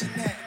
watching that.